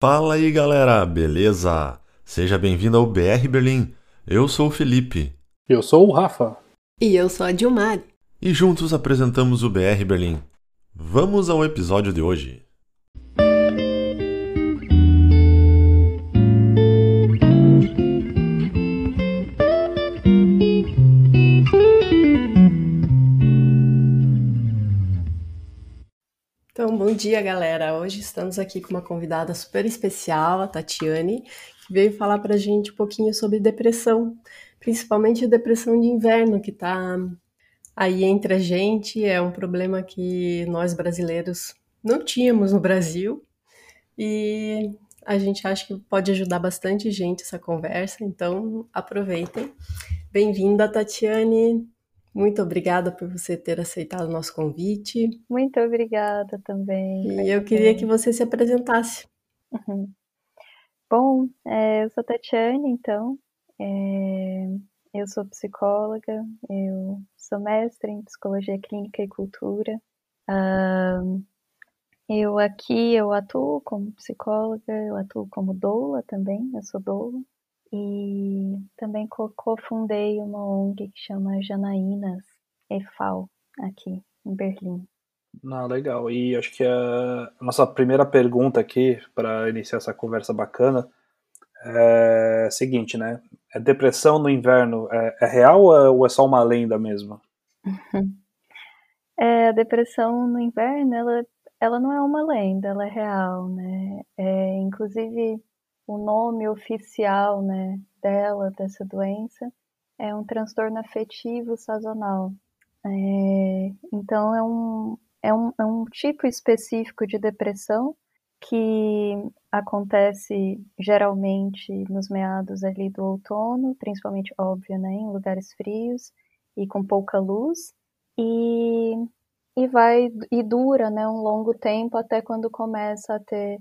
Fala aí galera, beleza? Seja bem-vindo ao BR Berlim. Eu sou o Felipe. Eu sou o Rafa. E eu sou a Dilmar. E juntos apresentamos o BR Berlim. Vamos ao episódio de hoje. Bom dia, galera. Hoje estamos aqui com uma convidada super especial, a Tatiane, que veio falar pra gente um pouquinho sobre depressão, principalmente a depressão de inverno, que tá aí entre a gente. É um problema que nós brasileiros não tínhamos no Brasil e a gente acha que pode ajudar bastante gente essa conversa, então aproveitem. Bem-vinda, Tatiane. Muito obrigada por você ter aceitado o nosso convite. Muito obrigada também. E eu queria que você se apresentasse. Uhum. Bom, é, eu sou Tatiane, então. É, eu sou psicóloga, eu sou mestre em psicologia clínica e cultura. Uh, eu aqui eu atuo como psicóloga, eu atuo como doula também, eu sou doula. E também cofundei uma ONG que chama Janaínas EFAL, aqui em Berlim. Ah, legal. E acho que a nossa primeira pergunta aqui, para iniciar essa conversa bacana, é a seguinte, né? É depressão no inverno é, é real ou é só uma lenda mesmo? É, a depressão no inverno, ela, ela não é uma lenda, ela é real, né? É, inclusive, o nome oficial né, dela, dessa doença, é um transtorno afetivo sazonal. É, então, é um, é, um, é um tipo específico de depressão que acontece geralmente nos meados ali do outono, principalmente, óbvio, né, em lugares frios e com pouca luz, e, e vai e dura né, um longo tempo até quando começa a ter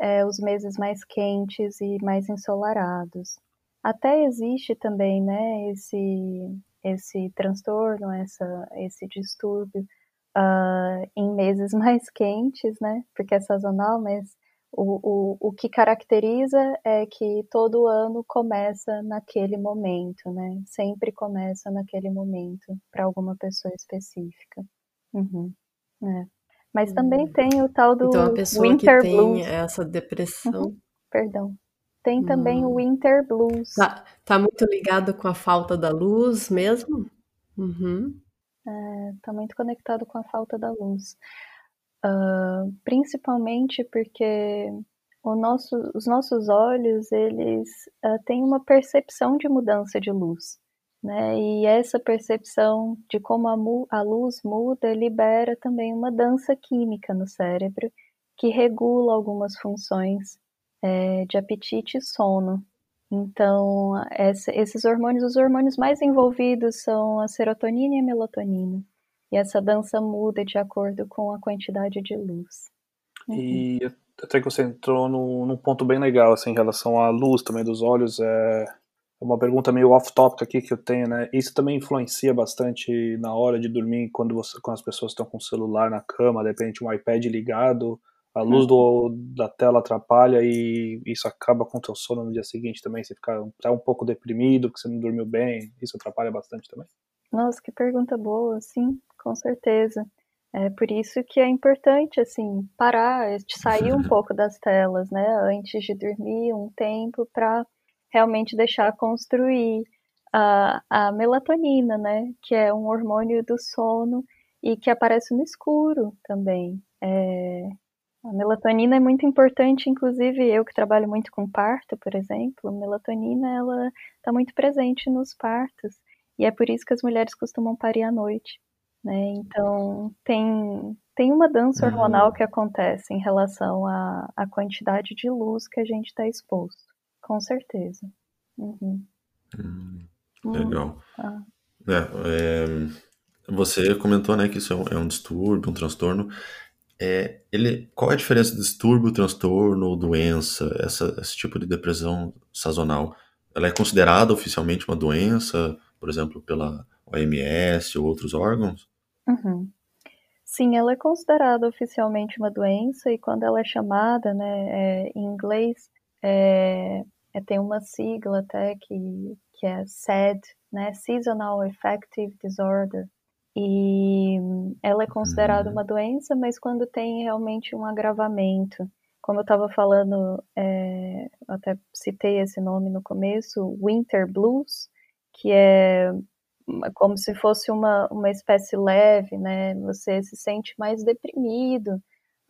é, os meses mais quentes e mais ensolarados. Até existe também, né, esse, esse transtorno, essa, esse distúrbio uh, em meses mais quentes, né, porque é sazonal, mas o, o, o que caracteriza é que todo ano começa naquele momento, né, sempre começa naquele momento para alguma pessoa específica. Uhum. É. Mas também hum. tem o tal do então, a pessoa Winter que Blues. tem essa depressão. Uhum. Perdão. Tem também hum. o Winter Blues. Tá, tá, muito ligado com a falta da luz mesmo? Uhum. É, tá muito conectado com a falta da luz. Uh, principalmente porque nosso, os nossos olhos, eles uh, têm uma percepção de mudança de luz. Né? E essa percepção de como a, a luz muda libera também uma dança química no cérebro que regula algumas funções é, de apetite e sono. Então, essa, esses hormônios, os hormônios mais envolvidos são a serotonina e a melatonina. E essa dança muda de acordo com a quantidade de luz. Uhum. E até que você entrou no, num ponto bem legal, assim, em relação à luz também dos olhos. É, é uma pergunta meio off-topic aqui que eu tenho, né? Isso também influencia bastante na hora de dormir, quando, você, quando as pessoas estão com o celular na cama, de repente um iPad ligado, a luz do, da tela atrapalha e isso acaba com o teu sono no dia seguinte também, você fica tá um pouco deprimido, que você não dormiu bem, isso atrapalha bastante também? Nossa, que pergunta boa, sim, com certeza. É por isso que é importante, assim, parar, sair um pouco das telas, né, antes de dormir, um tempo para realmente deixar construir a, a melatonina, né? Que é um hormônio do sono e que aparece no escuro também. É, a melatonina é muito importante, inclusive eu que trabalho muito com parto, por exemplo, a melatonina ela está muito presente nos partos e é por isso que as mulheres costumam parir à noite, né? Então tem tem uma dança uhum. hormonal que acontece em relação à, à quantidade de luz que a gente está exposto. Com certeza. Uhum. Hum, legal. Ah. É, é, você comentou, né, que isso é um, é um distúrbio, um transtorno. É, ele, qual é a diferença de distúrbio, transtorno, doença, essa, esse tipo de depressão sazonal? Ela é considerada oficialmente uma doença, por exemplo, pela OMS ou outros órgãos? Uhum. Sim, ela é considerada oficialmente uma doença e quando ela é chamada, né, é, em inglês, é, é, tem uma sigla até que, que é SAD, né, Seasonal Affective Disorder, e ela é considerada uhum. uma doença, mas quando tem realmente um agravamento. Como eu estava falando, é, até citei esse nome no começo, Winter Blues, que é como se fosse uma, uma espécie leve, né? Você se sente mais deprimido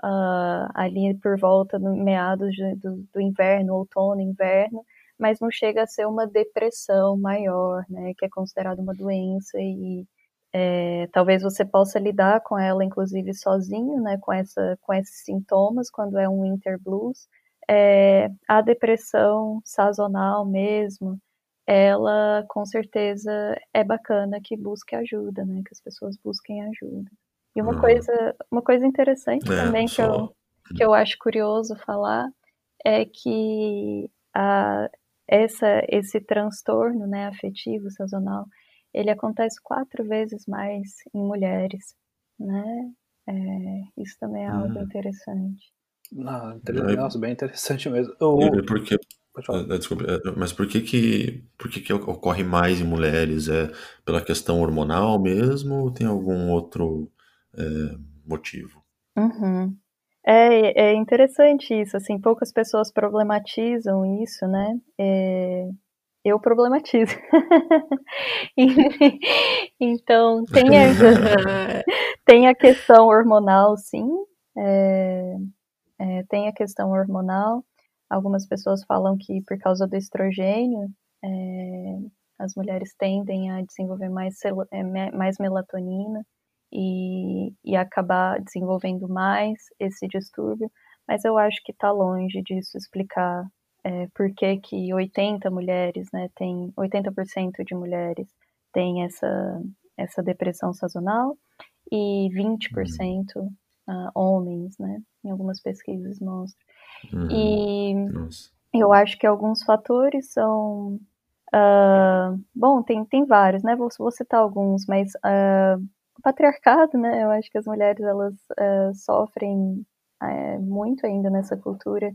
uh, ali por volta do meados de, do, do, inverno, outono, inverno, mas não chega a ser uma depressão maior, né? Que é considerada uma doença e é, talvez você possa lidar com ela, inclusive sozinho, né? Com essa, com esses sintomas quando é um winter blues. É, a depressão sazonal mesmo, ela com certeza é bacana que busque ajuda, né? Que as pessoas busquem ajuda. E uma hum. coisa, uma coisa interessante é, também só... que, eu, que eu acho curioso falar é que a, essa, esse transtorno né, afetivo sazonal, ele acontece quatro vezes mais em mulheres, né? É, isso também é algo hum. interessante. Não, nossa, bem interessante mesmo. Eu, porque é, desculpa, é, mas por que que, por que que ocorre mais em mulheres? É pela questão hormonal mesmo ou tem algum outro motivo? Uhum. É, é interessante isso, assim, poucas pessoas problematizam isso, né? É, eu problematizo. então, tem a, tem a questão hormonal, sim, é, é, tem a questão hormonal, Algumas pessoas falam que por causa do estrogênio, é, as mulheres tendem a desenvolver mais, é, mais melatonina e, e acabar desenvolvendo mais esse distúrbio, mas eu acho que está longe disso explicar é, por que, que 80 mulheres, né, tem 80% de mulheres têm essa, essa depressão sazonal e 20% uh, ah, homens, né, em algumas pesquisas mostram. Uhum. E Nossa. eu acho que alguns fatores são. Uh, bom, tem, tem vários, né? Vou, vou citar alguns, mas uh, o patriarcado, né? Eu acho que as mulheres elas uh, sofrem muito ainda nessa cultura.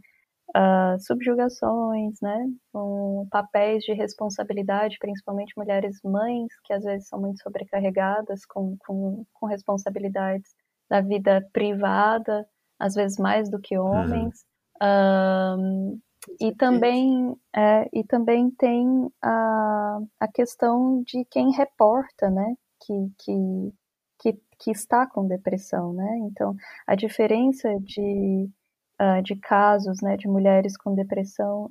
subjugações, né, com papéis de responsabilidade, principalmente mulheres mães, que às vezes são muito sobrecarregadas com, com, com responsabilidades da vida privada, às vezes mais do que uhum. homens. Um, e também, é, e também tem a, a questão de quem reporta, né, que, que, que, que está com depressão, né, então a diferença de, uh, de casos, né, de mulheres com depressão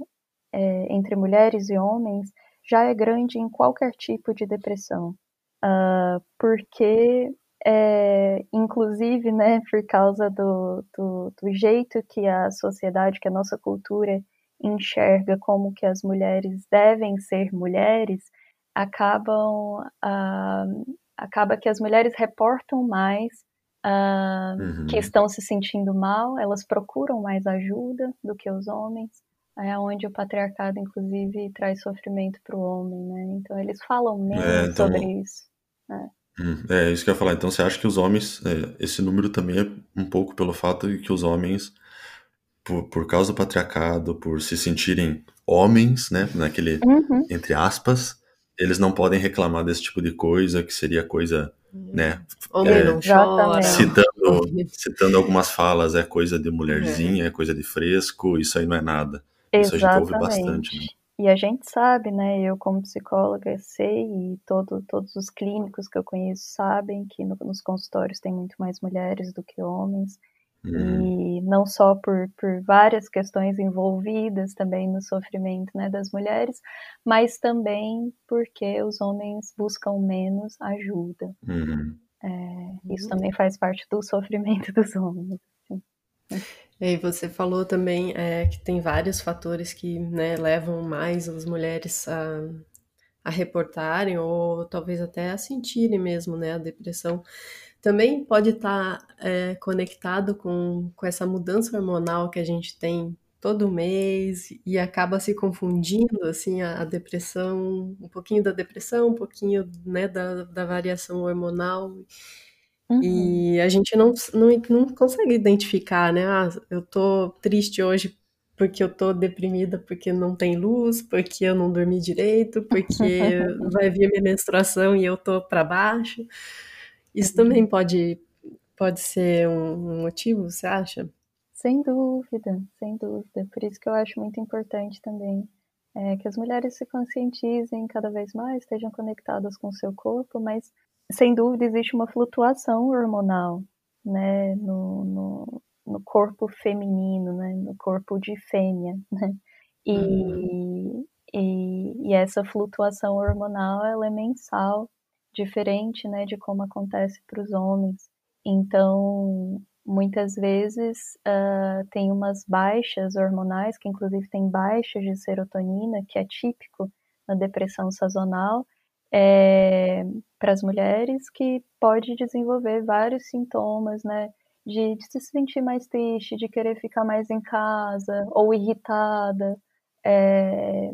é, entre mulheres e homens já é grande em qualquer tipo de depressão, uh, porque é, inclusive, né, por causa do, do, do, jeito que a sociedade, que a nossa cultura enxerga como que as mulheres devem ser mulheres, acabam, ah, acaba que as mulheres reportam mais ah, uhum. que estão se sentindo mal, elas procuram mais ajuda do que os homens, é onde o patriarcado, inclusive, traz sofrimento para o homem, né? Então eles falam menos é, então... sobre isso. Né? Hum, é isso que eu ia falar. Então você acha que os homens, é, esse número também é um pouco pelo fato de que os homens, por, por causa do patriarcado, por se sentirem homens, né, naquele, uhum. entre aspas, eles não podem reclamar desse tipo de coisa, que seria coisa, né, Homem é, não chora. Citando, citando algumas falas, é coisa de mulherzinha, é. é coisa de fresco, isso aí não é nada. Exatamente. Isso a gente ouve bastante, né? E a gente sabe, né? Eu, como psicóloga, sei, e todo, todos os clínicos que eu conheço sabem que no, nos consultórios tem muito mais mulheres do que homens. Uhum. E não só por, por várias questões envolvidas também no sofrimento né, das mulheres, mas também porque os homens buscam menos ajuda. Uhum. É, isso também faz parte do sofrimento dos homens. Assim. E você falou também é, que tem vários fatores que né, levam mais as mulheres a, a reportarem ou talvez até a sentirem mesmo né, a depressão. Também pode estar é, conectado com, com essa mudança hormonal que a gente tem todo mês e acaba se confundindo assim a, a depressão, um pouquinho da depressão, um pouquinho né, da, da variação hormonal Uhum. E a gente não, não, não consegue identificar, né? Ah, eu tô triste hoje porque eu tô deprimida porque não tem luz, porque eu não dormi direito, porque vai vir minha menstruação e eu tô para baixo. Isso também pode, pode ser um motivo, você acha? Sem dúvida, sem dúvida. Por isso que eu acho muito importante também é, que as mulheres se conscientizem cada vez mais, estejam conectadas com o seu corpo, mas sem dúvida existe uma flutuação hormonal, né, no, no, no corpo feminino, né, no corpo de fêmea, né, e, uhum. e, e, essa flutuação hormonal ela é mensal, diferente, né, de como acontece para os homens. Então, muitas vezes uh, tem umas baixas hormonais, que inclusive tem baixas de serotonina, que é típico na depressão sazonal, é, para as mulheres, que pode desenvolver vários sintomas, né? De, de, se sentir mais triste, de querer ficar mais em casa, ou irritada. É,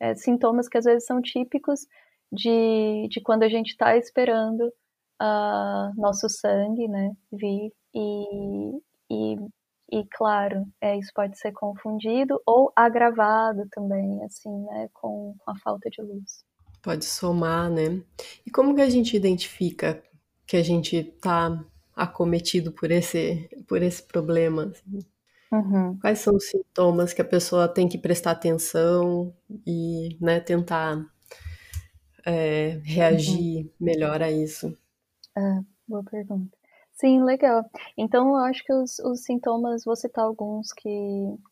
é, sintomas que às vezes são típicos de, de quando a gente está esperando uh, nosso sangue né, vir e, e, e claro, é, isso pode ser confundido ou agravado também, assim, né, com, com a falta de luz. Pode somar, né? E como que a gente identifica que a gente está acometido por esse, por esse problema? Assim? Uhum. Quais são os sintomas que a pessoa tem que prestar atenção e né, tentar é, reagir uhum. melhor a isso? É, boa pergunta. Sim, legal. Então, eu acho que os, os sintomas, vou citar alguns que,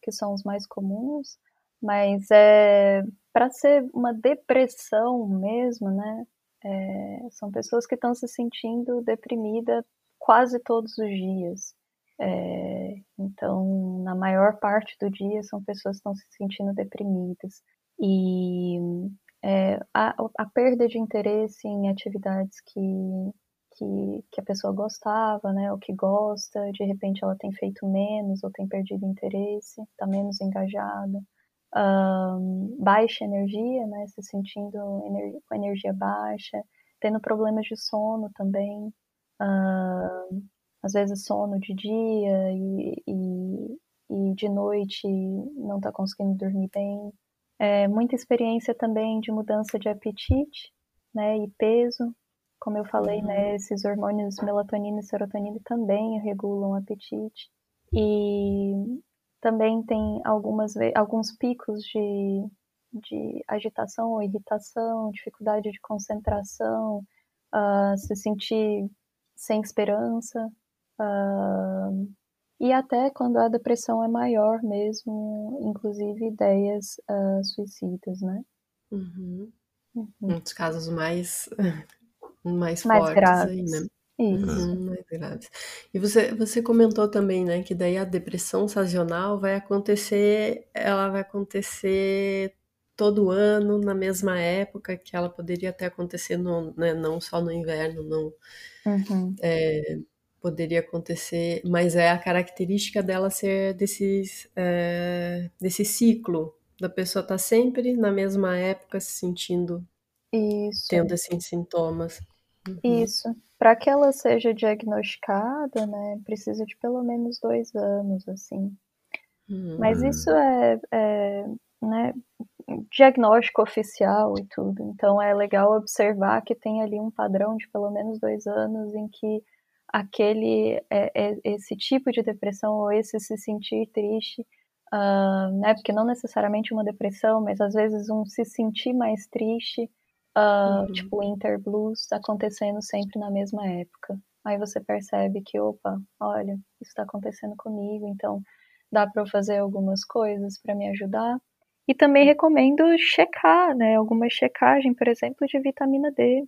que são os mais comuns, mas é para ser uma depressão mesmo, né? É, são pessoas que estão se sentindo deprimida quase todos os dias. É, então, na maior parte do dia, são pessoas que estão se sentindo deprimidas. E é, a, a perda de interesse em atividades que que, que a pessoa gostava, né, ou que gosta, de repente ela tem feito menos ou tem perdido interesse, está menos engajada. Um, baixa energia, né, se sentindo ener com energia baixa, tendo problemas de sono também, um, às vezes sono de dia e, e, e de noite não está conseguindo dormir bem. É, muita experiência também de mudança de apetite né, e peso, como eu falei, né, uhum. esses hormônios melatonina e serotonina também regulam o apetite. E também tem algumas alguns picos de, de agitação ou irritação, dificuldade de concentração, uh, se sentir sem esperança. Uh, e até quando a depressão é maior mesmo, inclusive ideias uh, suicidas, né? Uhum. Uhum. Muitos casos mais mais, mais fortes graves. aí, né? Isso. Uhum, mais graves. E você, você comentou também, né, que daí a depressão sazonal vai acontecer, ela vai acontecer todo ano, na mesma época, que ela poderia até acontecer no, né, não só no inverno, não. Uhum. É, poderia acontecer, mas é a característica dela ser desses, é, desse ciclo, da pessoa estar tá sempre na mesma época se sentindo isso. Tendo esses sintomas. Uhum. Isso. Para que ela seja diagnosticada, né, precisa de pelo menos dois anos, assim. Uhum. Mas isso é, é né, diagnóstico oficial e tudo. Então é legal observar que tem ali um padrão de pelo menos dois anos em que aquele é, é, esse tipo de depressão ou esse se sentir triste, uh, né? Porque não necessariamente uma depressão, mas às vezes um se sentir mais triste uh, uhum. tipo Winter Blues acontecendo sempre na mesma época. Aí você percebe que, opa, olha, isso está acontecendo comigo, então dá para eu fazer algumas coisas para me ajudar. E também recomendo checar, né? Alguma checagem, por exemplo, de vitamina D.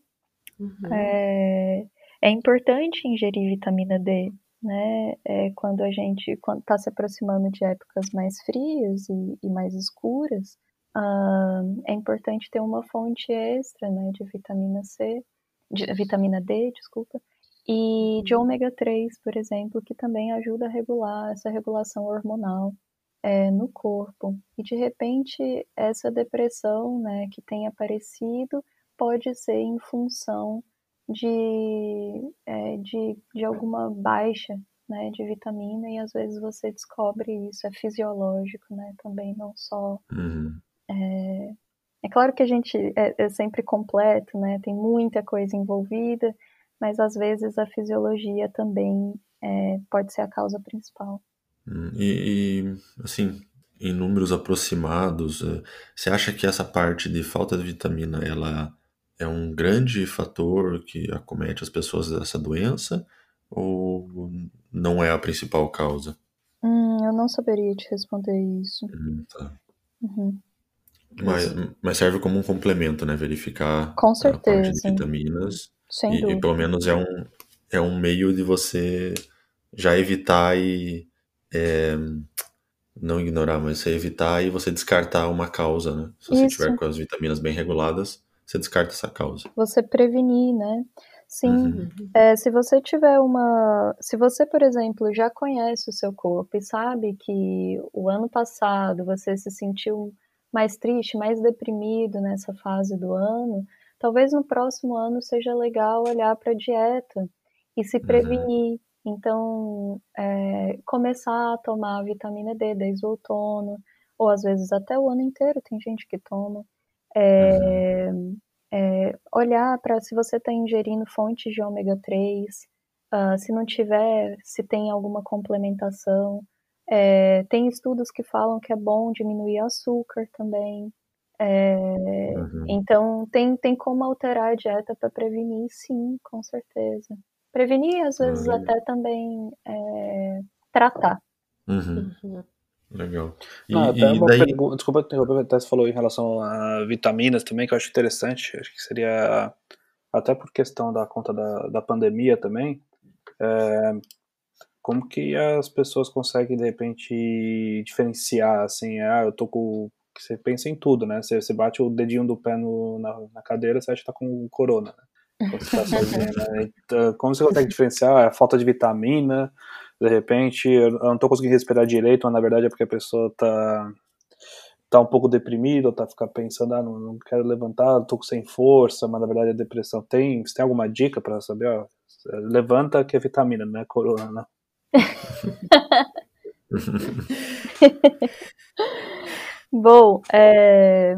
Uhum. É, é importante ingerir vitamina D, né? É, quando a gente está se aproximando de épocas mais frias e, e mais escuras, Uh, é importante ter uma fonte extra né, de vitamina C, de vitamina D, desculpa, e de uhum. ômega 3, por exemplo, que também ajuda a regular essa regulação hormonal é, no corpo. E de repente, essa depressão né, que tem aparecido pode ser em função de, é, de, de alguma baixa né, de vitamina e às vezes você descobre isso, é fisiológico, né, também não só... Uhum. É, é, claro que a gente é, é, sempre completo, né, tem muita coisa envolvida, mas às vezes a fisiologia também é, pode ser a causa principal. Hum, e, e, assim, em números aproximados, é, você acha que essa parte de falta de vitamina, ela é um grande fator que acomete as pessoas dessa doença? Ou não é a principal causa? Hum, eu não saberia te responder isso. Hum, tá. Uhum. Mas, mas, serve como um complemento, né? Verificar Com certeza. a parte de vitaminas. Sem e, dúvida. e pelo menos é um, é um meio de você já evitar e é, não ignorar, mas você evitar e você descartar uma causa, né? Se você Isso. tiver com as vitaminas bem reguladas, você descarta essa causa. Você prevenir, né? Sim. Uhum. É, se você tiver uma. Se você, por exemplo, já conhece o seu corpo e sabe que o ano passado você se sentiu mais triste, mais deprimido nessa fase do ano, talvez no próximo ano seja legal olhar para a dieta e se prevenir. Então, é, começar a tomar vitamina D desde o outono, ou às vezes até o ano inteiro, tem gente que toma. É, é, olhar para se você está ingerindo fontes de ômega 3, uh, se não tiver, se tem alguma complementação. É, tem estudos que falam que é bom diminuir açúcar também. É, Uhum. Então, tem, tem como alterar a dieta para prevenir, sim, com certeza. Prevenir, às vezes, Uhum. até também é, tratar. Uhum. Legal. E, Ah, até e uma daí. pergunta, desculpa interromper, até você falou em relação a vitaminas também, que eu acho interessante, acho que seria, até por questão da conta da, da pandemia também, é, como que as pessoas conseguem, de repente, diferenciar, assim, ah, eu tô com, você pensa em tudo, né, você, você bate o dedinho do pé no, na, na cadeira, você acha que tá com corona, né, quando você tá sozinho, né, então, como você consegue diferenciar a falta de vitamina, de repente eu não tô conseguindo respirar direito, mas na verdade é porque a pessoa tá tá um pouco deprimida, tá ficar pensando, ah, não, não quero levantar, tô sem força, mas na verdade é depressão. Tem, você tem alguma dica para saber, ó, levanta que é vitamina, não é corona, não. Bom, é,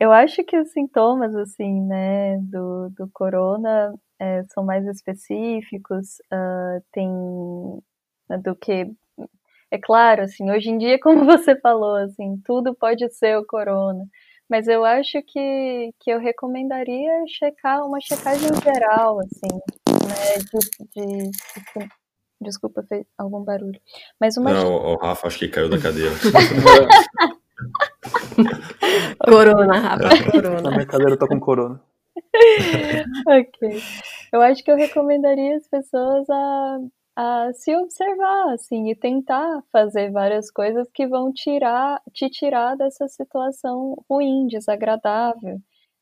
eu acho que os sintomas, assim, né, do, do corona é, são mais específicos, uh, tem do que é claro, assim, hoje em dia, como você falou, assim, tudo pode ser o corona. Mas eu acho que, que eu recomendaria checar uma checagem geral, assim, né? De, de, de, desculpa, fez algum barulho. Mas uma. Não, o Rafa acho que caiu da cadeira. corona, Rafa, corona. Na minha cadeira eu tô com corona. ok. Eu acho que eu recomendaria as pessoas a a se observar, assim, e tentar fazer várias coisas que vão tirar, te tirar dessa situação ruim, desagradável,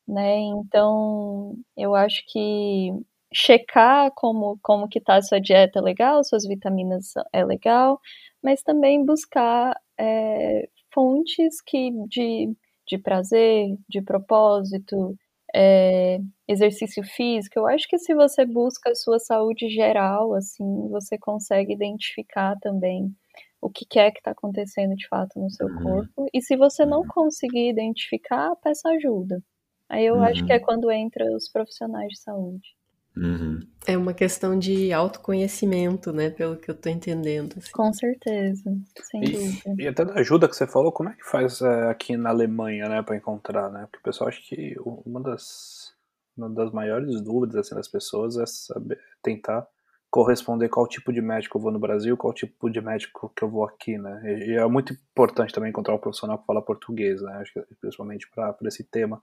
né? Então, eu acho que checar como, como que tá a sua dieta é legal, suas vitaminas é legal, mas também buscar é, fontes que de, de prazer, de propósito, é, exercício físico, eu acho que se você busca a sua saúde geral, assim, você consegue identificar também o que, que é que está acontecendo de fato no seu Uhum. corpo. E se você não conseguir identificar, peça ajuda. Aí eu acho que é Uhum. quando entra os profissionais de saúde. Uhum. É uma questão de autoconhecimento, né? Pelo que eu tô entendendo. assim. Com certeza, sem dúvida. E, e até da ajuda que você falou, como é que faz é, aqui na Alemanha, né, para encontrar, né? Porque o pessoal acha que uma das, uma das maiores dúvidas assim, das pessoas é saber, tentar corresponder qual tipo de médico eu vou no Brasil, qual tipo de médico que eu vou aqui, né? E, e é muito importante também encontrar um profissional que fala português, né? Acho que principalmente para esse tema.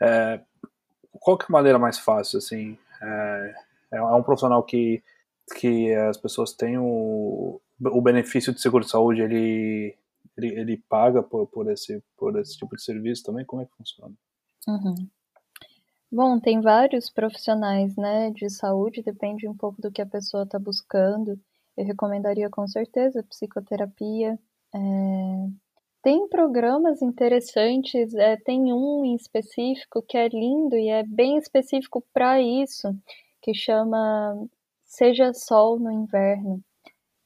É, qual que é a maneira mais fácil, assim? É, é um profissional que, que as pessoas têm o, o benefício de seguro de saúde, ele, ele, ele paga por, por, esse, por esse tipo de serviço também? Como é que funciona? Uhum. Bom, tem vários profissionais, né, de saúde, depende um pouco do que a pessoa está buscando. Eu recomendaria com certeza psicoterapia. É... Tem programas interessantes, é, tem um em específico que é lindo e é bem específico para isso, que chama Seja Sol no Inverno.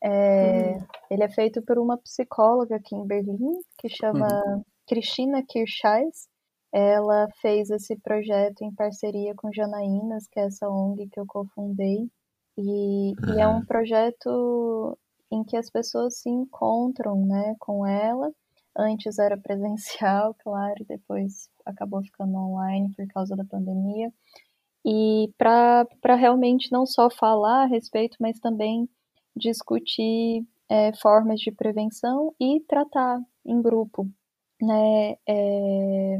É, uhum. Ele é feito por uma psicóloga aqui em Berlim, que chama uhum. Cristina Kirchais. Ela fez esse projeto em parceria com Janaínas, que é essa ONG que eu cofundei. E, e é um uhum. projeto em que as pessoas se encontram né, com ela. Antes era presencial, claro, depois acabou ficando online por causa da pandemia. E para realmente não só falar a respeito, mas também discutir é, formas de prevenção e tratar em grupo né, é,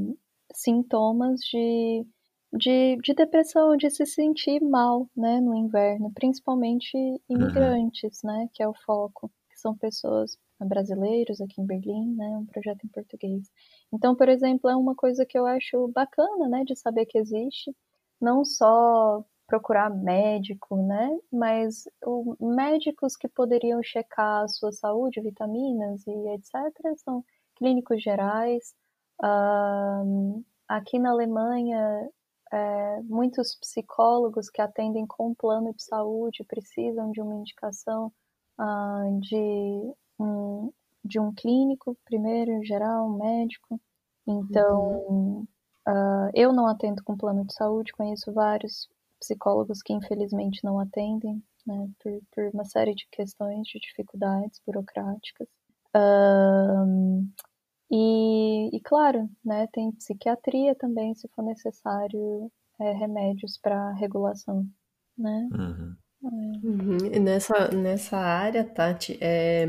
sintomas de, de, de, depressão, de se sentir mal né, no inverno, principalmente imigrantes, uhum. né, que é o foco, que são pessoas brasileiros aqui em Berlim, né, um projeto em português. Então, por exemplo, é uma coisa que eu acho bacana, né, de saber que existe, não só procurar médico, né? Mas o, médicos que poderiam checar a sua saúde, vitaminas e etc. são clínicos gerais. Uh, aqui na Alemanha, é, muitos psicólogos que atendem com plano de saúde precisam de uma indicação uh, de, um, de um clínico, primeiro, em geral, um médico. Então, uhum. uh, eu não atendo com plano de saúde, conheço vários psicólogos que infelizmente não atendem, né, por, por uma série de questões, de dificuldades burocráticas. Um, e, e, claro, né, tem psiquiatria também, se for necessário, é, remédios para regulação, né? Uhum. É. Uhum. Nessa, nessa área, Tati, é,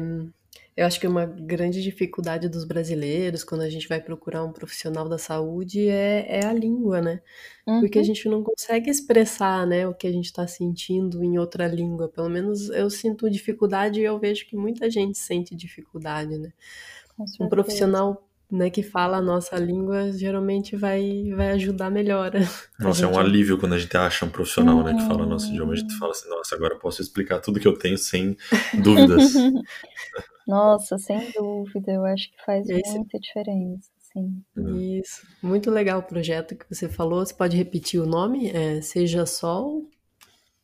eu acho que uma grande dificuldade dos brasileiros quando a gente vai procurar um profissional da saúde é, é a língua, né? Uhum. Porque a uhum. gente não consegue expressar, né, o que a gente está sentindo em outra língua. Pelo menos eu sinto dificuldade e eu vejo que muita gente sente dificuldade, né? Um profissional né, que fala a nossa língua geralmente vai, vai ajudar melhor. Nossa, é um alívio quando a gente acha um profissional né, que fala nosso idioma. A gente fala assim, nossa, agora eu posso explicar tudo que eu tenho sem dúvidas. nossa, sem dúvida, eu acho que faz Esse... muita diferença. Sim. Isso. Muito legal o projeto que você falou. Você pode repetir o nome? É Seja Sol?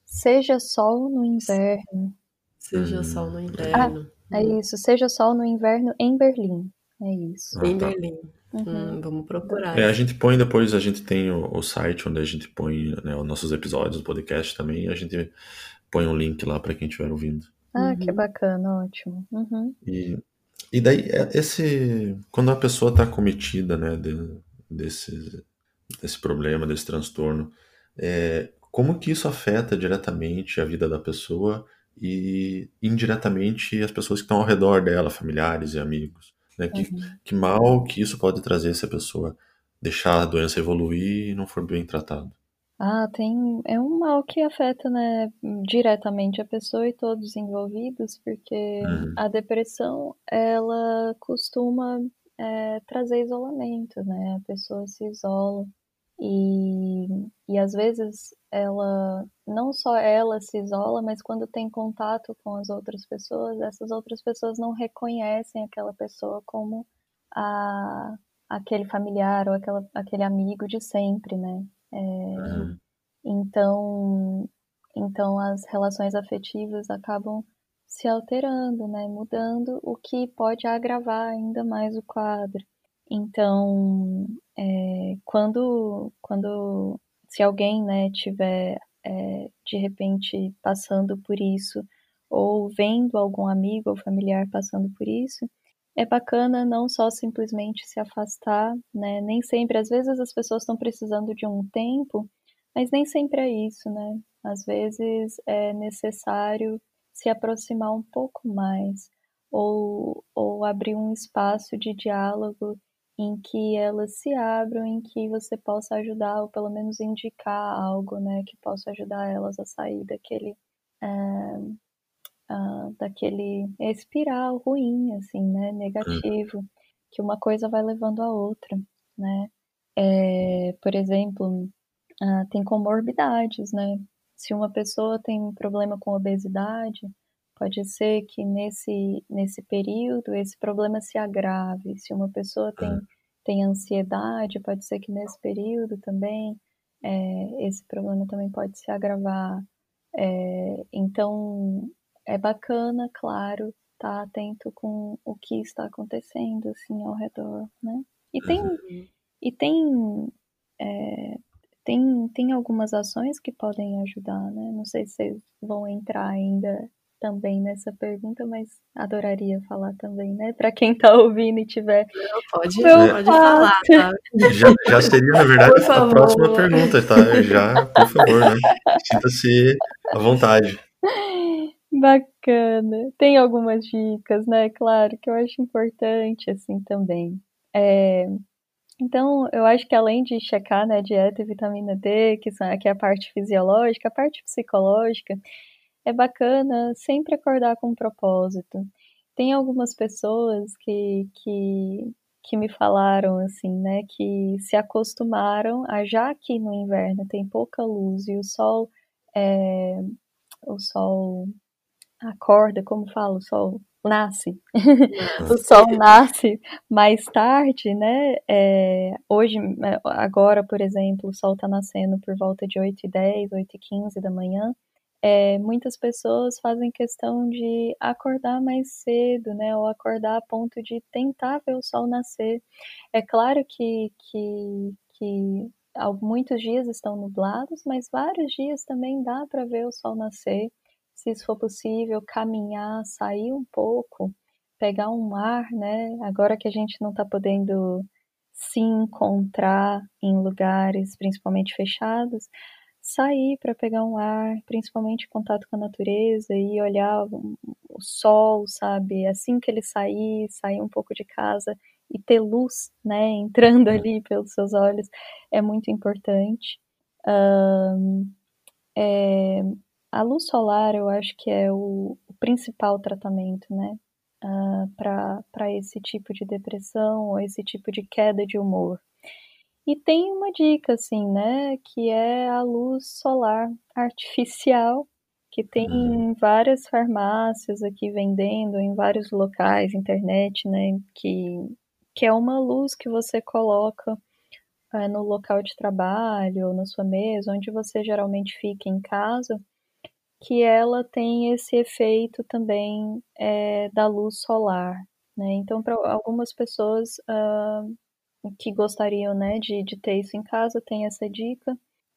Seja Sol no Inverno. Seja hum. Sol no Inverno. Ah, é isso. Seja Sol no Inverno em Berlim. É isso. Ah, em tá. Berlim. Uhum. Hum, vamos procurar. É, a gente põe depois, a gente tem o, o site onde a gente põe né, os nossos episódios, o podcast também, e a gente põe um link lá para quem estiver ouvindo. Ah, uhum. que bacana, ótimo. Uhum. E, e daí, é, esse, quando a pessoa está cometida né, de, desse, desse problema, desse transtorno, é, como que isso afeta diretamente a vida da pessoa e indiretamente as pessoas que estão ao redor dela, familiares e amigos? Né? Que, uhum. que mal que isso pode trazer se a pessoa deixar a doença evoluir e não for bem tratado. Ah, tem. É um mal que afeta, né, diretamente a pessoa e todos os envolvidos, porque uhum. a depressão, ela costuma é, trazer isolamento, né? A pessoa se isola. E, e às vezes ela, não só ela se isola, mas quando tem contato com as outras pessoas, essas outras pessoas não reconhecem aquela pessoa como a, aquele familiar ou aquela, aquele amigo de sempre, né? É, uhum. Então, então as relações afetivas acabam se alterando, né? Mudando, o que pode agravar ainda mais o quadro. Então, é, quando, quando, se alguém, né, tiver é, de repente passando por isso, ou vendo algum amigo ou familiar passando por isso, é bacana não só simplesmente se afastar, né? Nem sempre, às vezes as pessoas estão precisando de um tempo, mas nem sempre é isso, né? Às vezes é necessário se aproximar um pouco mais, ou, ou abrir um espaço de diálogo em que elas se abram, em que você possa ajudar, ou pelo menos indicar algo, né, que possa ajudar elas a sair daquele, uh, uh, daquele espiral ruim, assim, né, negativo, que uma coisa vai levando a outra, né. É, por exemplo, uh, tem comorbidades, né, se uma pessoa tem um problema com obesidade, pode ser que nesse, nesse período esse problema se agrave. Se uma pessoa tem, é. tem ansiedade, pode ser que nesse período também é, esse problema também pode se agravar. É, então, é bacana, claro, estar tá atento com o que está acontecendo assim ao redor, né? E tem uhum. e tem é, tem tem algumas ações que podem ajudar, né? Não sei se vocês vão entrar ainda também nessa pergunta, mas adoraria falar também, né? Para quem está ouvindo e tiver. pode, pode falar. Tá? Já, já seria, na verdade, a próxima pergunta, tá? Já, por favor, né? Sinta-se à vontade. Bacana. Tem algumas dicas, né? Claro, que eu acho importante, assim, também. É, então, eu acho que além de checar, né, dieta e vitamina D, que, são, que é a parte fisiológica, a parte psicológica, é bacana sempre acordar com um propósito. Tem algumas pessoas que, que, que me falaram, assim, né, que se acostumaram a, já que no inverno tem pouca luz e o sol, é, o sol acorda, como falo, o sol nasce. o sol nasce mais tarde, né? É, hoje, é, agora, por exemplo, o sol está nascendo por volta de 8 e 10, 8 e 15 da manhã. É, muitas pessoas fazem questão de acordar mais cedo, né? Ou acordar a ponto de tentar ver o sol nascer. É claro que, que, que muitos dias estão nublados, mas vários dias também dá para ver o sol nascer se isso for possível, caminhar, sair um pouco, pegar um ar, né? Agora que a gente não está podendo se encontrar em lugares principalmente fechados, sair para pegar um ar, principalmente contato com a natureza e olhar o sol, sabe? Assim que ele sair, sair um pouco de casa e ter luz, né, entrando ali pelos seus olhos, é muito importante. Um, é, a luz solar, eu acho que é o, o principal tratamento, né? Uh, ah, para esse tipo de depressão ou esse tipo de queda de humor. E tem uma dica, assim, né? Que é a luz solar artificial, que tem em várias farmácias aqui vendendo, em vários locais, internet, né? Que, que é uma luz que você coloca uh, no local de trabalho ou na sua mesa, onde você geralmente fica em casa que ela tem esse efeito também é, da luz solar. Né? Então, para algumas pessoas uh, que gostariam né, de, de, ter isso em casa, tem essa dica.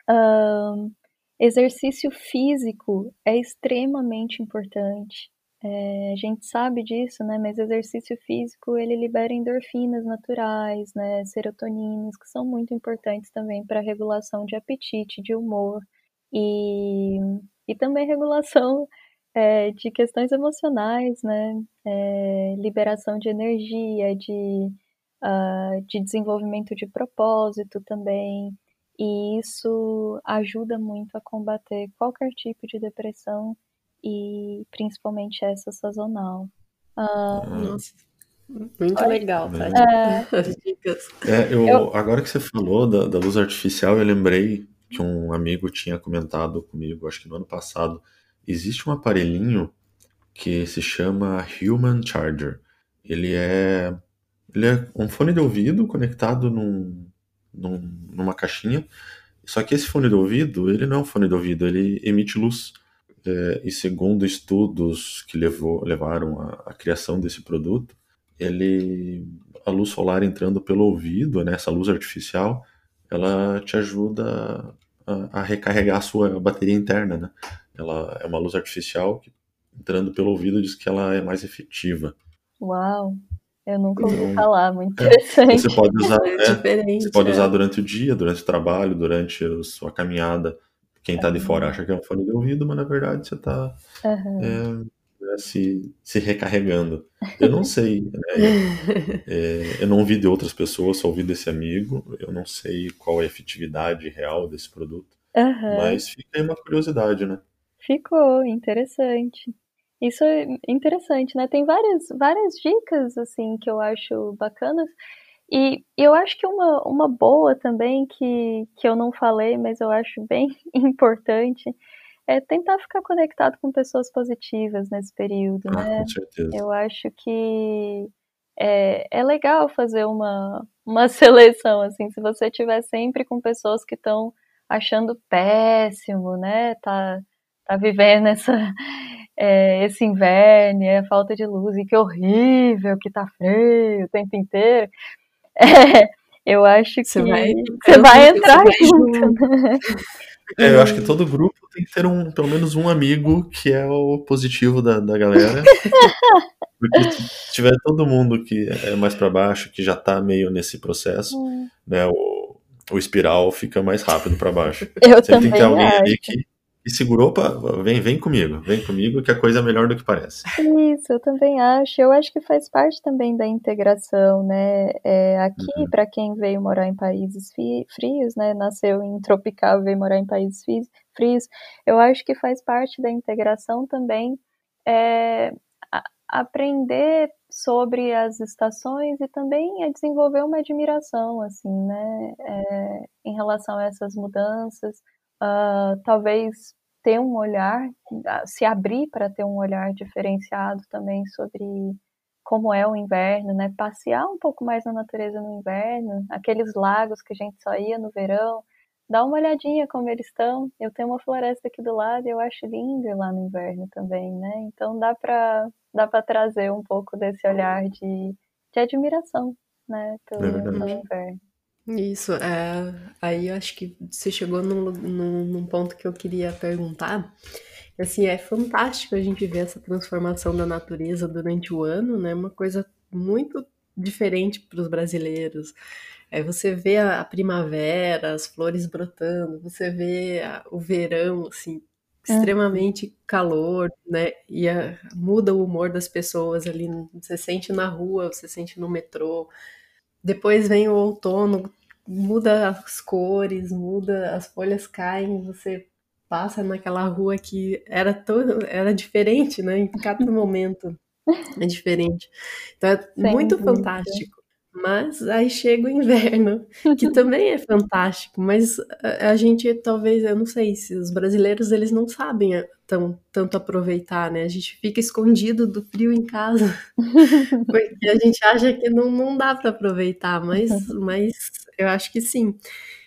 Uh, exercício físico é extremamente importante. É, a gente sabe disso, né? Mas exercício físico ele libera endorfinas naturais, né? Serotoninas que são muito importantes também para regulação de apetite, de humor e e também regulação é, de questões emocionais, né? É, liberação de energia, de, uh, de desenvolvimento de propósito também. E isso ajuda muito a combater qualquer tipo de depressão e principalmente essa sazonal. Uh, Nossa, muito legal, tá? É, é eu, eu, agora que você falou da, da luz artificial, eu lembrei que um amigo tinha comentado comigo, acho que no ano passado. Existe um aparelhinho que se chama Human Charger. Ele é, ele é um fone de ouvido conectado num, num, numa caixinha. Só que esse fone de ouvido, ele não é um fone de ouvido, ele emite luz. É, e segundo estudos que levou, levaram à, criação desse produto, ele, a luz solar entrando pelo ouvido, né, essa luz artificial, ela te ajuda a, a, recarregar a sua bateria interna, né? Ela é uma luz artificial que, entrando pelo ouvido, diz que ela é mais efetiva. Uau! Eu nunca ouvi então, falar, muito é, interessante. Você pode usar, é, você pode usar durante o dia, durante o trabalho, durante a sua caminhada. Quem está de fora acha que é um fone de ouvido, mas na verdade você está uhum. é, se, se recarregando. Eu não sei, né? é, eu não ouvi de outras pessoas, só ouvi desse amigo. Eu não sei qual é a efetividade real desse produto. Uhum. Mas fica aí uma curiosidade, né? Ficou, interessante. Isso é interessante, né? Tem várias, várias dicas, assim, que eu acho bacanas. E eu acho que uma, uma boa também, que, que eu não falei, mas eu acho bem importante, é tentar ficar conectado com pessoas positivas nesse período, ah, né? Com certeza. Eu acho que é, é legal fazer uma, uma seleção, assim, se você estiver sempre com pessoas que estão achando péssimo, né? Tá, tá vivendo essa, é, esse inverno, é a falta de luz, e que horrível, que tá frio o tempo inteiro. É, eu acho que você vai, você vai entrar junto. Né? É, eu acho que todo grupo tem que ter um, pelo menos um amigo que é o positivo da, da galera. Porque se tiver todo mundo que é mais para baixo, que já tá meio nesse processo, hum. né, o, o espiral fica mais rápido para baixo. Eu Você também tem que ter alguém acho. ali que e segurou, opa, vem, vem comigo, vem comigo que a coisa é melhor do que parece. Isso, eu também acho. Eu acho que faz parte também da integração, né? É, aqui, uhum. para quem veio morar em países frios, né? Nasceu em tropical, veio morar em países frios, eu acho que faz parte da integração também é, aprender sobre as estações e também a desenvolver uma admiração, assim, né? É, em relação a essas mudanças uh, talvez ter um olhar, ah, se abrir para ter um olhar diferenciado também sobre como é o inverno, né? Passear um pouco mais na natureza no inverno, aqueles lagos que a gente só ia no verão, dá uma olhadinha como eles estão. Eu tenho uma floresta aqui do lado e eu acho lindo ir lá no inverno também, né? Então dá para dá para trazer um pouco desse olhar de, de admiração, né, pelo, é pelo inverno. Isso, é, aí eu acho que você chegou num, num, num, ponto que eu queria perguntar. Assim, é fantástico a gente ver essa transformação da natureza durante o ano, né? Uma coisa muito diferente para os brasileiros. É, você vê a, a, primavera, as flores brotando, você vê a, o verão, assim, extremamente uhum. calor, né? E a, muda o humor das pessoas ali. Você sente na rua, você sente no metrô. Depois vem o outono, muda as cores, muda, as folhas caem, você passa naquela rua que era todo, era diferente, né? Em cada momento é diferente. Então é muito fantástico. Mas aí chega o inverno, que também é fantástico, mas a, gente talvez, eu não sei se os brasileiros eles não sabem é, tão, tanto aproveitar, né? A gente fica escondido do frio em casa, porque a gente acha que não, não dá para aproveitar, mas, mas eu acho que sim.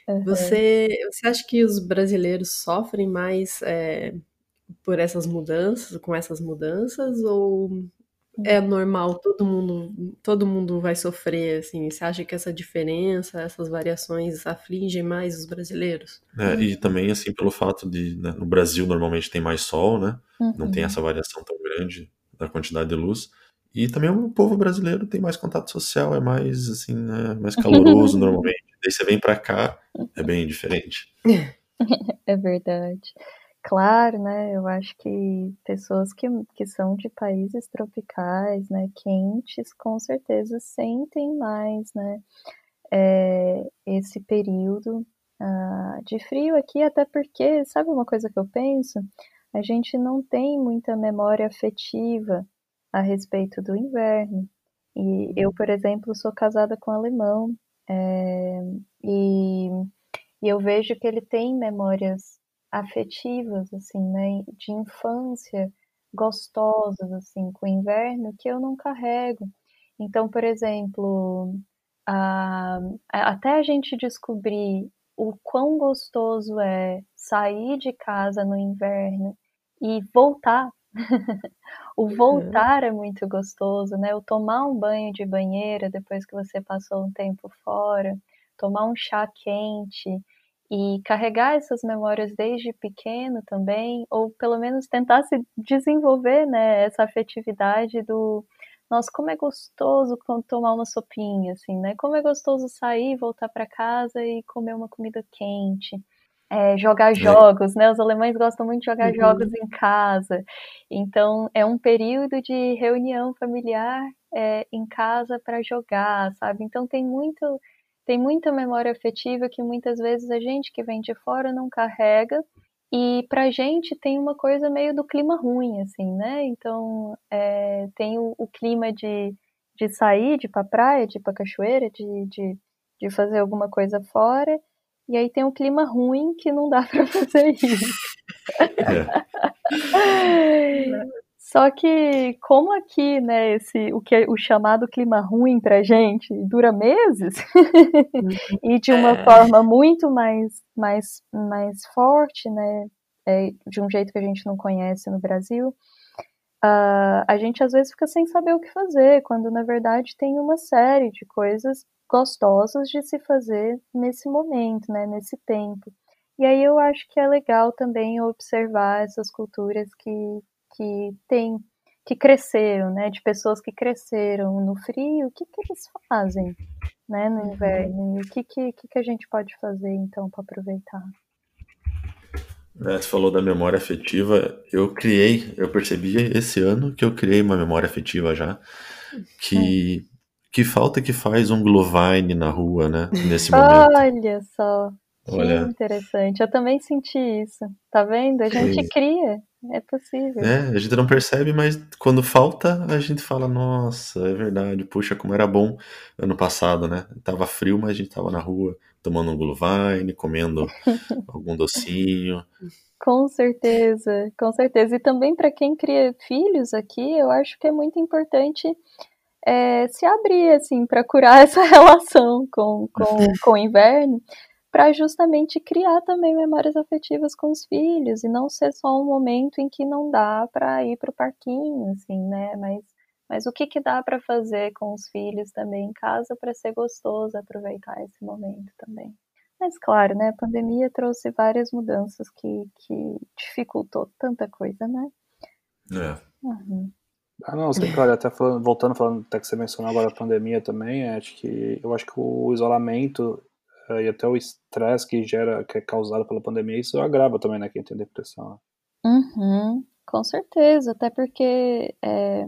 Uhum. Você, você acha que os brasileiros sofrem mais é, por essas mudanças, com essas mudanças, ou é normal, todo mundo, todo mundo vai sofrer, assim. Você acha que essa diferença, essas variações afligem mais os brasileiros? É, e também, assim, pelo fato de, né, no Brasil normalmente tem mais sol, né? Uhum. Não tem uhum. essa variação tão grande da quantidade de luz. E também o povo brasileiro tem mais contato social, é mais, assim, né, mais caloroso normalmente. Daí você vem para cá, é bem diferente. É verdade. Claro, né? Eu acho que pessoas que, que são de países tropicais, né, quentes, com certeza sentem mais, né, é, esse período uh, de frio aqui, até porque, sabe uma coisa que eu penso? A gente não tem muita memória afetiva a respeito do inverno. E eu, por exemplo, sou casada com um alemão, é, e, e eu vejo que ele tem memórias afetivas, assim, né, de infância gostosas, assim, com o inverno que eu não carrego. Então, por exemplo, a, até a gente descobrir o quão gostoso é sair de casa no inverno e voltar. o uhum. voltar é muito gostoso, né? O tomar um banho de banheira depois que você passou um tempo fora, tomar um chá quente, e carregar essas memórias desde pequeno também, ou pelo menos tentar se desenvolver, né, essa afetividade do nossa, como é gostoso tomar uma sopinha, assim, né? Como é gostoso sair, voltar para casa e comer uma comida quente. É, jogar é. jogos, né? Os alemães gostam muito de jogar uhum. jogos em casa. Então, é um período de reunião familiar é, em casa para jogar, sabe? Então, tem muito tem muita memória afetiva que muitas vezes a gente que vem de fora não carrega. E pra gente tem uma coisa meio do clima ruim, assim, né? Então é, tem o, o, clima de, de sair, de ir pra praia, de ir pra cachoeira, de, de, de fazer alguma coisa fora. E aí tem um clima ruim que não dá para fazer isso. É. Só que como aqui, né, esse o que é o chamado clima ruim pra gente dura meses e de uma é. forma muito mais mais mais forte, né, é, de um jeito que a gente não conhece no Brasil, uh, a gente às vezes fica sem saber o que fazer, quando na verdade tem uma série de coisas gostosas de se fazer nesse momento, né, nesse tempo. E aí eu acho que é legal também observar essas culturas que, que têm, que cresceram, né, de pessoas que cresceram no frio, o que, que eles fazem, né, no uhum. inverno, e o que, que, que, a gente pode fazer, então, para aproveitar. É, você falou da memória afetiva, eu criei, eu percebi esse ano que eu criei uma memória afetiva já, que, que falta que faz um Glowine na rua, né, nesse momento. Olha só, Olha. Que interessante. Eu também senti isso. Tá vendo? A gente cria. É possível. É, a gente não percebe, mas quando falta, a gente fala, nossa, é verdade, puxa, como era bom ano passado, né? Tava frio, mas a gente tava na rua tomando um glühwein, comendo algum docinho. Com certeza, com certeza. E também para quem cria filhos aqui, eu acho que é muito importante é, se abrir, assim, para curar essa relação com, com, com o inverno para justamente criar também memórias afetivas com os filhos e não ser só um momento em que não dá para ir para o parquinho, assim, né? Mas, mas o que, que dá para fazer com os filhos também em casa para ser gostoso aproveitar esse momento também. Mas claro, né? A pandemia trouxe várias mudanças que, que dificultou tanta coisa, né? É. Uhum. Ah, não, sei, claro, até falando, voltando, falando, até que você mencionou agora a pandemia também, acho que eu acho que o isolamento e até o estresse que gera, que é causado pela pandemia, isso agrava também, né, quem tem depressão. Né? Uhum, com certeza, até porque é,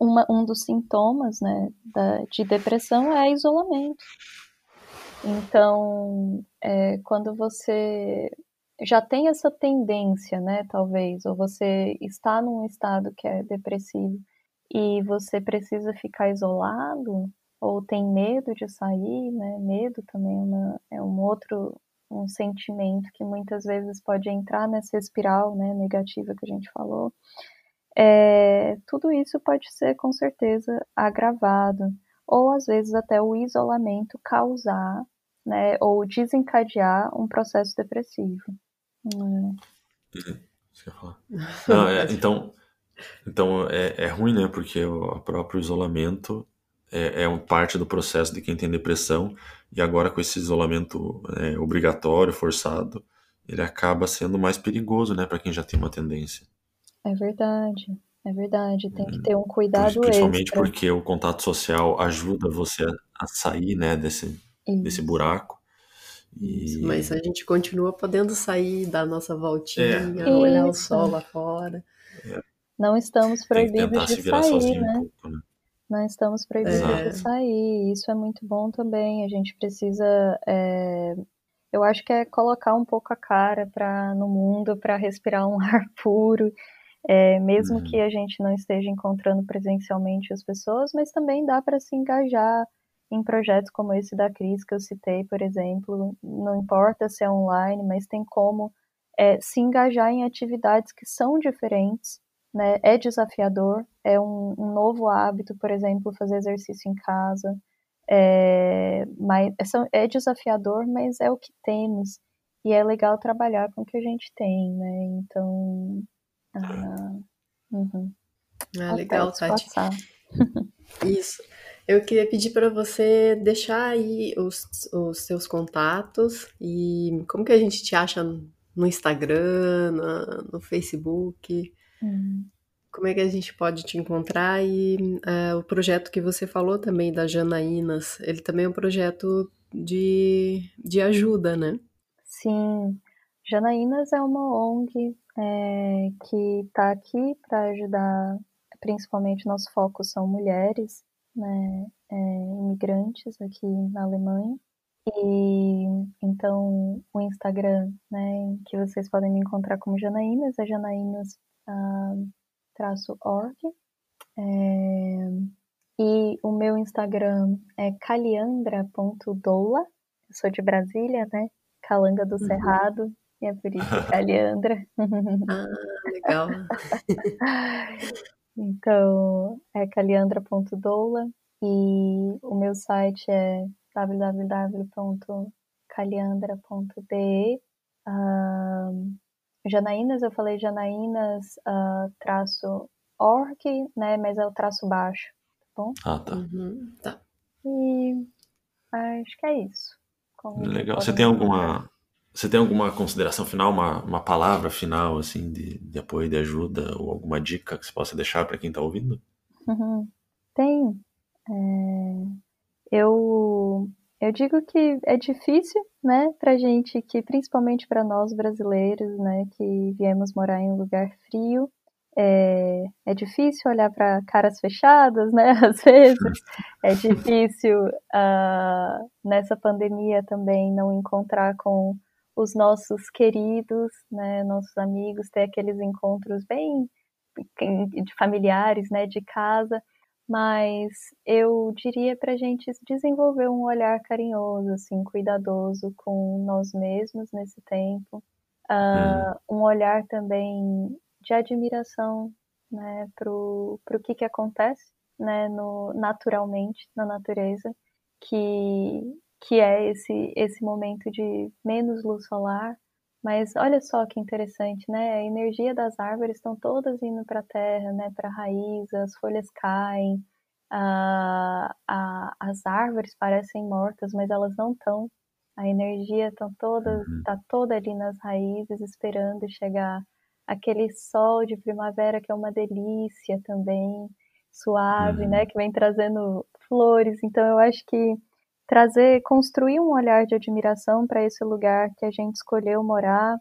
uma, um dos sintomas, né, da, de depressão é isolamento. Então, é, quando você já tem essa tendência, né, talvez, ou você está num estado que é depressivo e você precisa ficar isolado, ou tem medo de sair, né? Medo também é, uma, é um outro um sentimento que muitas vezes pode entrar nessa espiral né, negativa que a gente falou. É, tudo isso pode ser com certeza agravado, ou às vezes até o isolamento causar né, ou desencadear um processo depressivo. Hum. Não, é, então, então é, é ruim, né? Porque o próprio isolamento é, é um parte do processo de quem tem depressão e agora com esse isolamento é, obrigatório, forçado, ele acaba sendo mais perigoso, né, para quem já tem uma tendência. É verdade, é verdade. Tem que ter um cuidado Principalmente extra. porque o contato social ajuda você a sair, né, desse, desse buraco. E... Mas a gente continua podendo sair, dar nossa voltinha, é. olhar Isso. o sol lá fora. É. Não estamos proibidos de sair, né? Um pouco, né? Não estamos proibidos é. de sair. Isso é muito bom também. A gente precisa. É, eu acho que é colocar um pouco a cara para no mundo para respirar um ar puro. É, mesmo uhum. que a gente não esteja encontrando presencialmente as pessoas, mas também dá para se engajar em projetos como esse da Cris que eu citei, por exemplo. Não importa se é online, mas tem como é, se engajar em atividades que são diferentes né? É desafiador, é um, um novo hábito, por exemplo, fazer exercício em casa. É, mas, é, é desafiador, mas é o que temos. E é legal trabalhar com o que a gente tem, né? Então. Ah, uhum. ah legal, Tati. Isso. Eu queria pedir para você deixar aí os, os seus contatos e como que a gente te acha no Instagram, no, no Facebook. Hum. Como é que a gente pode te encontrar? E uh, o projeto que você falou também da Janaínas, ele também é um projeto de, de ajuda, né? Sim. Janaínas é uma ONG é, que está aqui para ajudar, principalmente nosso foco são mulheres, né, é, imigrantes aqui na Alemanha. E então o Instagram, né, que vocês podem me encontrar como Janaínas, é Janaínas org. É, e o meu Instagram é caliandra.doula. Eu sou de Brasília, né? Calanga do uhum. Cerrado. E é por isso Caliandra. ah, legal. Então, é caliandra.doula e o meu site é www.caliandra.de. Uh, Janaínas, eu falei Janaínas uh, traço org, né? Mas é o traço baixo, tá bom? Ah, tá. Uhum, tá. E acho que é isso. Como Legal. Você tem alguma você tem alguma consideração final, uma, uma palavra final, assim, de, de apoio, de ajuda, ou alguma dica que você possa deixar para quem está ouvindo? Uhum. Tem. É... Eu, eu digo que é difícil, né, para gente que, principalmente para nós brasileiros, né, que viemos morar em um lugar frio, é, é difícil olhar para caras fechadas, né? Às vezes é difícil uh, nessa pandemia também não encontrar com os nossos queridos, né? Nossos amigos, ter aqueles encontros bem de familiares, né? De casa. Mas eu diria para a gente desenvolver um olhar carinhoso, assim, cuidadoso com nós mesmos nesse tempo. Uh, um olhar também de admiração né, para o que, que acontece né, no, naturalmente na natureza, que, que é esse, esse momento de menos luz solar. Mas olha só que interessante, né? A energia das árvores estão todas indo para a terra, né? Para a raiz, as folhas caem, a, a, as árvores parecem mortas, mas elas não estão. A energia está toda, uhum. tá toda ali nas raízes, esperando chegar aquele sol de primavera que é uma delícia também, suave, uhum. né, que vem trazendo flores. Então eu acho que trazer, construir um olhar de admiração para esse lugar que a gente escolheu morar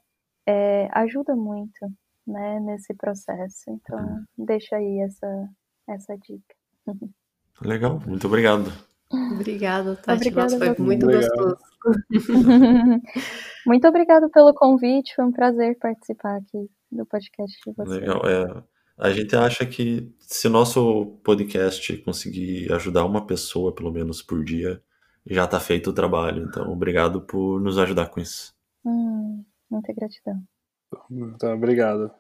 é, ajuda muito, né, nesse processo. Então uhum. deixa aí essa essa dica. Legal, muito obrigado. Obrigada, Tati. Obrigada, Nossa, foi muito gostoso. muito obrigada pelo convite, foi um prazer participar aqui do podcast de vocês. Legal, é. A gente acha que se o nosso podcast conseguir ajudar uma pessoa, pelo menos por dia, já está feito o trabalho. Então, obrigado por nos ajudar com isso. Hum, muita gratidão. Então, obrigado.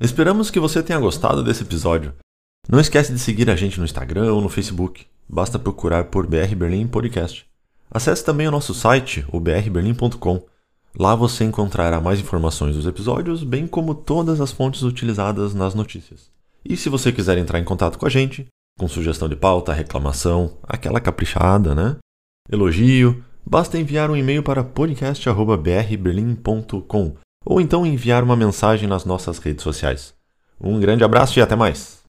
Esperamos que você tenha gostado desse episódio. Não esquece de seguir a gente no Instagram ou no Facebook. Basta procurar por BR Berlim Podcast. Acesse também o nosso site, o brberlim.com. Lá você encontrará mais informações dos episódios, bem como todas as fontes utilizadas nas notícias. E se você quiser entrar em contato com a gente, com sugestão de pauta, reclamação, aquela caprichada, né? Elogio, basta enviar um e-mail para podcast.brberlim.com ou então enviar uma mensagem nas nossas redes sociais. Um grande abraço e até mais!